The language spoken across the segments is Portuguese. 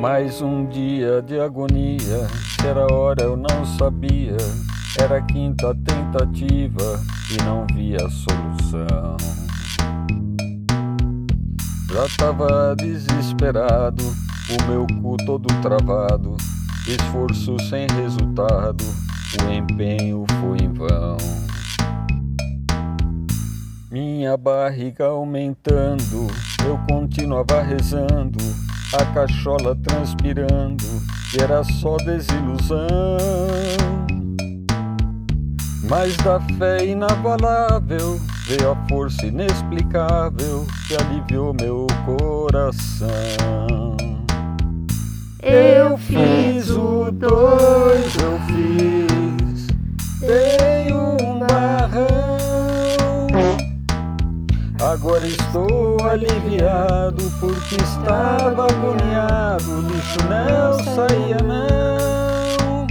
Mais um dia de agonia, era hora eu não sabia. Era a quinta tentativa e não via solução. Já tava desesperado, o meu cu todo travado, esforço sem resultado, o empenho foi em vão. Minha barriga aumentando, eu continuava rezando, a cachola transpirando, e era só desilusão. Mas da fé inabalável veio a força inexplicável que aliviou meu coração. Eu fiz Agora estou aliviado porque estava agoniado, lixo não saía não.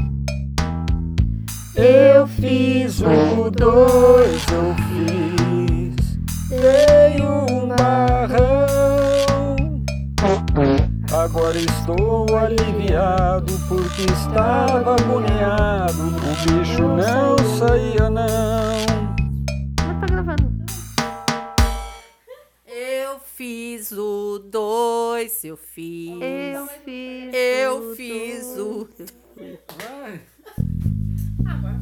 Eu fiz o dois, eu fiz, dei um barrão. Agora estou aliviado porque estava agoniado, o bicho não saía não. Fiz o dois, eu fiz. Eu fiz. Eu o fiz dois, o- eu fiz. Agora